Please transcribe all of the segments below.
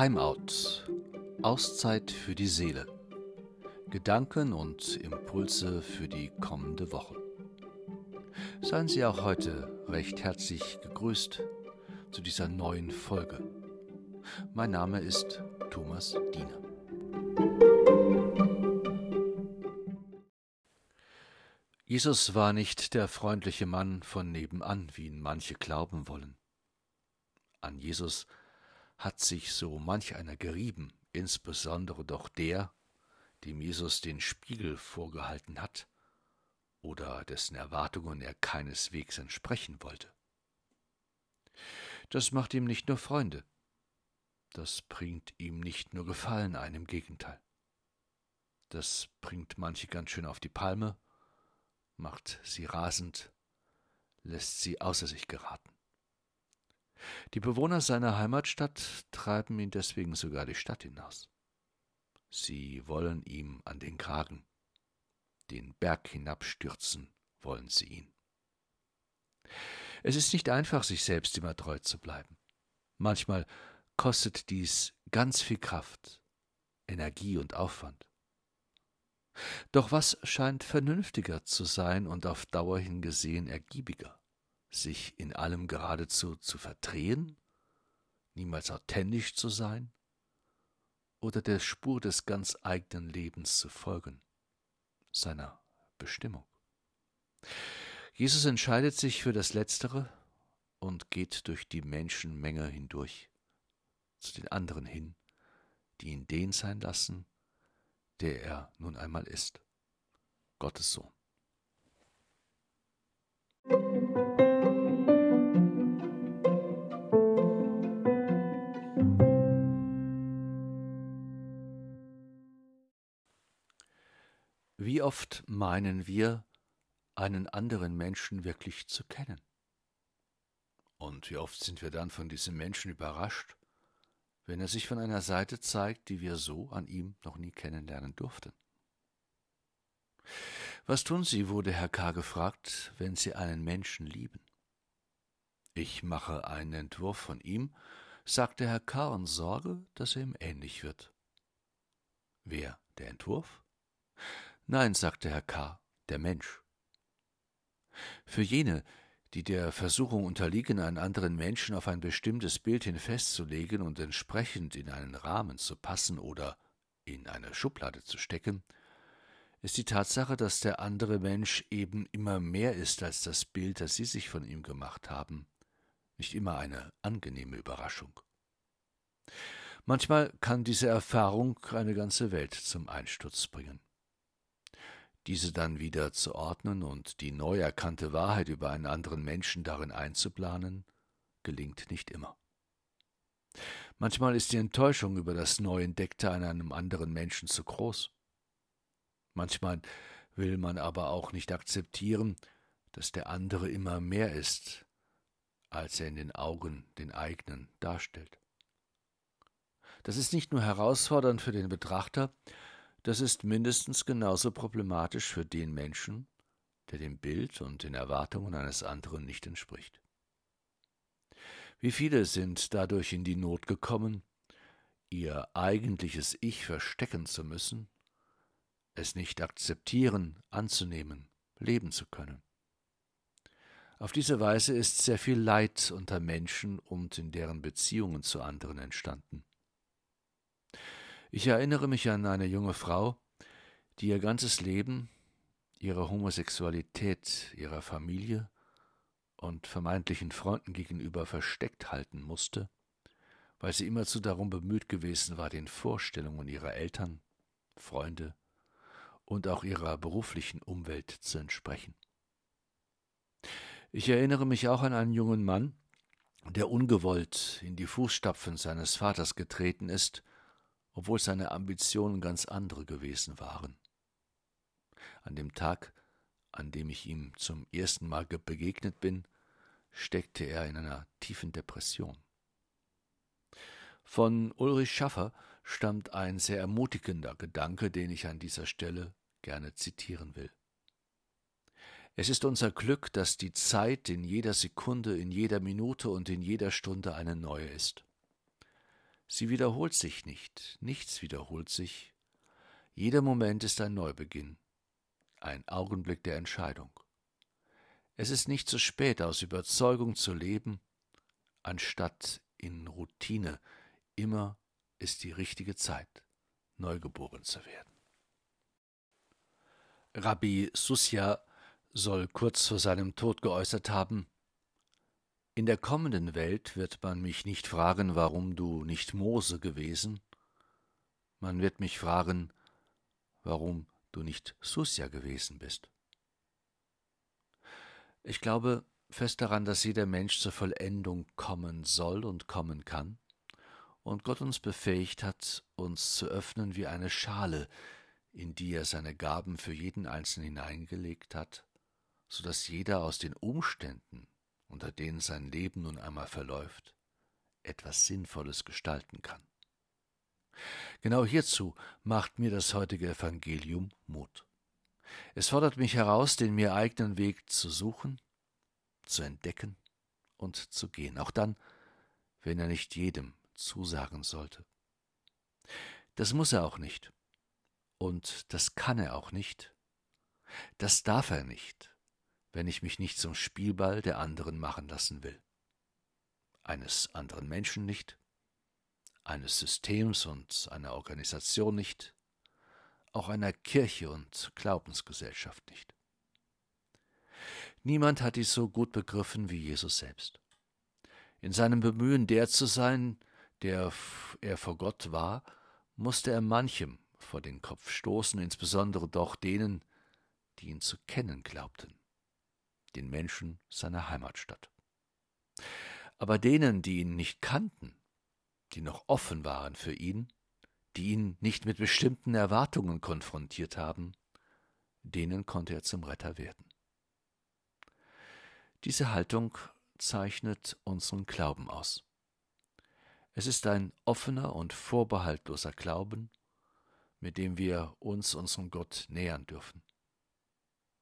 Timeout. Auszeit für die Seele. Gedanken und Impulse für die kommende Woche. Seien Sie auch heute recht herzlich gegrüßt zu dieser neuen Folge. Mein Name ist Thomas Diener. Jesus war nicht der freundliche Mann von nebenan, wie ihn manche glauben wollen. An Jesus hat sich so manch einer gerieben, insbesondere doch der, dem Jesus den Spiegel vorgehalten hat oder dessen Erwartungen er keineswegs entsprechen wollte. Das macht ihm nicht nur Freunde, das bringt ihm nicht nur Gefallen ein, im Gegenteil. Das bringt manche ganz schön auf die Palme, macht sie rasend, lässt sie außer sich geraten. Die Bewohner seiner Heimatstadt treiben ihn deswegen sogar die Stadt hinaus. Sie wollen ihm an den Kragen, den Berg hinabstürzen wollen sie ihn. Es ist nicht einfach, sich selbst immer treu zu bleiben. Manchmal kostet dies ganz viel Kraft, Energie und Aufwand. Doch was scheint vernünftiger zu sein und auf Dauer hingesehen ergiebiger? Sich in allem geradezu zu verdrehen, niemals authentisch zu sein oder der Spur des ganz eigenen Lebens zu folgen, seiner Bestimmung. Jesus entscheidet sich für das Letztere und geht durch die Menschenmenge hindurch, zu den anderen hin, die ihn den sein lassen, der er nun einmal ist, Gottes Sohn. Wie oft meinen wir, einen anderen Menschen wirklich zu kennen? Und wie oft sind wir dann von diesem Menschen überrascht, wenn er sich von einer Seite zeigt, die wir so an ihm noch nie kennenlernen durften? Was tun Sie, wurde Herr K. gefragt, wenn Sie einen Menschen lieben? Ich mache einen Entwurf von ihm, sagte Herr K. und sorge, dass er ihm ähnlich wird. Wer der Entwurf? Nein, sagte Herr K., der Mensch. Für jene, die der Versuchung unterliegen, einen anderen Menschen auf ein bestimmtes Bild hin festzulegen und entsprechend in einen Rahmen zu passen oder in eine Schublade zu stecken, ist die Tatsache, dass der andere Mensch eben immer mehr ist als das Bild, das Sie sich von ihm gemacht haben, nicht immer eine angenehme Überraschung. Manchmal kann diese Erfahrung eine ganze Welt zum Einsturz bringen diese dann wieder zu ordnen und die neu erkannte Wahrheit über einen anderen Menschen darin einzuplanen, gelingt nicht immer. Manchmal ist die Enttäuschung über das neu Entdeckte an einem anderen Menschen zu groß. Manchmal will man aber auch nicht akzeptieren, dass der andere immer mehr ist, als er in den Augen den eigenen darstellt. Das ist nicht nur herausfordernd für den Betrachter, das ist mindestens genauso problematisch für den Menschen, der dem Bild und den Erwartungen eines anderen nicht entspricht. Wie viele sind dadurch in die Not gekommen, ihr eigentliches Ich verstecken zu müssen, es nicht akzeptieren, anzunehmen, leben zu können. Auf diese Weise ist sehr viel Leid unter Menschen und in deren Beziehungen zu anderen entstanden. Ich erinnere mich an eine junge Frau, die ihr ganzes Leben ihrer Homosexualität, ihrer Familie und vermeintlichen Freunden gegenüber versteckt halten musste, weil sie immerzu darum bemüht gewesen war, den Vorstellungen ihrer Eltern, Freunde und auch ihrer beruflichen Umwelt zu entsprechen. Ich erinnere mich auch an einen jungen Mann, der ungewollt in die Fußstapfen seines Vaters getreten ist obwohl seine Ambitionen ganz andere gewesen waren. An dem Tag, an dem ich ihm zum ersten Mal begegnet bin, steckte er in einer tiefen Depression. Von Ulrich Schaffer stammt ein sehr ermutigender Gedanke, den ich an dieser Stelle gerne zitieren will. Es ist unser Glück, dass die Zeit in jeder Sekunde, in jeder Minute und in jeder Stunde eine neue ist. Sie wiederholt sich nicht, nichts wiederholt sich. Jeder Moment ist ein Neubeginn, ein Augenblick der Entscheidung. Es ist nicht zu spät, aus Überzeugung zu leben, anstatt in Routine. Immer ist die richtige Zeit, neugeboren zu werden. Rabbi Susja soll kurz vor seinem Tod geäußert haben, in der kommenden Welt wird man mich nicht fragen, warum du nicht Mose gewesen, man wird mich fragen, warum du nicht Susja gewesen bist. Ich glaube fest daran, dass jeder Mensch zur Vollendung kommen soll und kommen kann, und Gott uns befähigt hat, uns zu öffnen wie eine Schale, in die er seine Gaben für jeden Einzelnen hineingelegt hat, so dass jeder aus den Umständen, unter denen sein Leben nun einmal verläuft, etwas Sinnvolles gestalten kann. Genau hierzu macht mir das heutige Evangelium Mut. Es fordert mich heraus, den mir eigenen Weg zu suchen, zu entdecken und zu gehen, auch dann, wenn er nicht jedem zusagen sollte. Das muss er auch nicht. Und das kann er auch nicht. Das darf er nicht, wenn ich mich nicht zum Spielball der anderen machen lassen will. Eines anderen Menschen nicht, eines Systems und einer Organisation nicht, auch einer Kirche und Glaubensgesellschaft nicht. Niemand hat dies so gut begriffen wie Jesus selbst. In seinem Bemühen, der zu sein, der er vor Gott war, musste er manchem vor den Kopf stoßen, insbesondere doch denen, die ihn zu kennen glaubten den Menschen seiner Heimatstadt. Aber denen, die ihn nicht kannten, die noch offen waren für ihn, die ihn nicht mit bestimmten Erwartungen konfrontiert haben, denen konnte er zum Retter werden. Diese Haltung zeichnet unseren Glauben aus. Es ist ein offener und vorbehaltloser Glauben, mit dem wir uns unserem Gott nähern dürfen.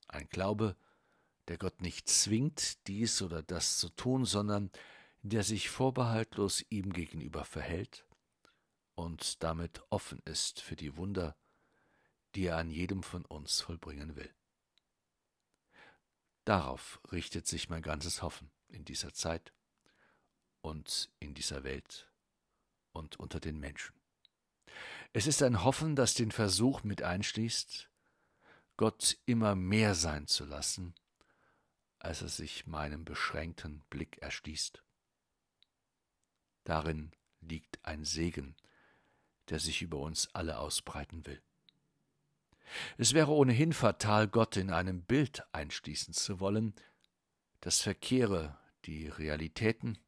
Ein Glaube, der Gott nicht zwingt, dies oder das zu tun, sondern der sich vorbehaltlos ihm gegenüber verhält und damit offen ist für die Wunder, die er an jedem von uns vollbringen will. Darauf richtet sich mein ganzes Hoffen in dieser Zeit und in dieser Welt und unter den Menschen. Es ist ein Hoffen, das den Versuch mit einschließt, Gott immer mehr sein zu lassen, als er sich meinem beschränkten Blick erschließt. Darin liegt ein Segen, der sich über uns alle ausbreiten will. Es wäre ohnehin fatal, Gott in einem Bild einschließen zu wollen, das verkehre die Realitäten,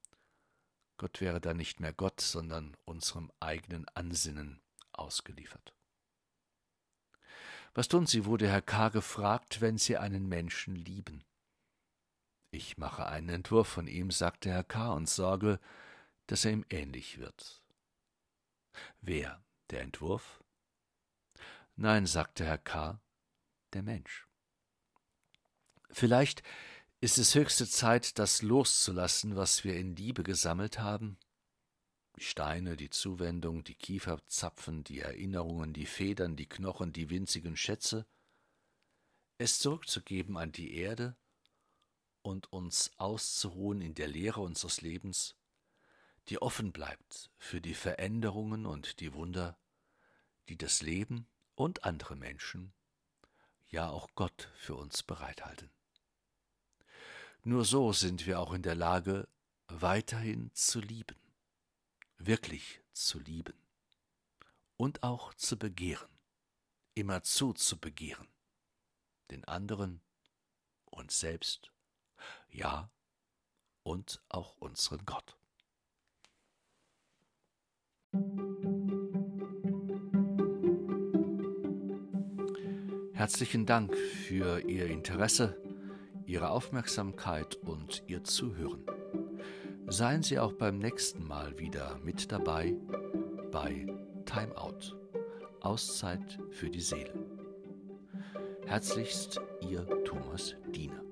Gott wäre dann nicht mehr Gott, sondern unserem eigenen Ansinnen ausgeliefert. Was tun Sie, wurde Herr K. gefragt, wenn Sie einen Menschen lieben? Ich mache einen Entwurf von ihm, sagte Herr K. und sorge, dass er ihm ähnlich wird. Wer? Der Entwurf? Nein, sagte Herr K., der Mensch. Vielleicht ist es höchste Zeit, das loszulassen, was wir in Liebe gesammelt haben? Die Steine, die Zuwendung, die Kieferzapfen, die Erinnerungen, die Federn, die Knochen, die winzigen Schätze, es zurückzugeben an die Erde und uns auszuruhen in der Lehre unseres Lebens, die offen bleibt für die Veränderungen und die Wunder, die das Leben und andere Menschen, ja auch Gott für uns bereithalten. Nur so sind wir auch in der Lage, weiterhin zu lieben, wirklich zu lieben und auch zu begehren, immerzu zu begehren, den anderen, uns selbst ja und auch unseren Gott. Herzlichen Dank für Ihr Interesse, Ihre Aufmerksamkeit und Ihr Zuhören. Seien Sie auch beim nächsten Mal wieder mit dabei bei Time Out, Auszeit für die Seele. Herzlichst Ihr Thomas Diener.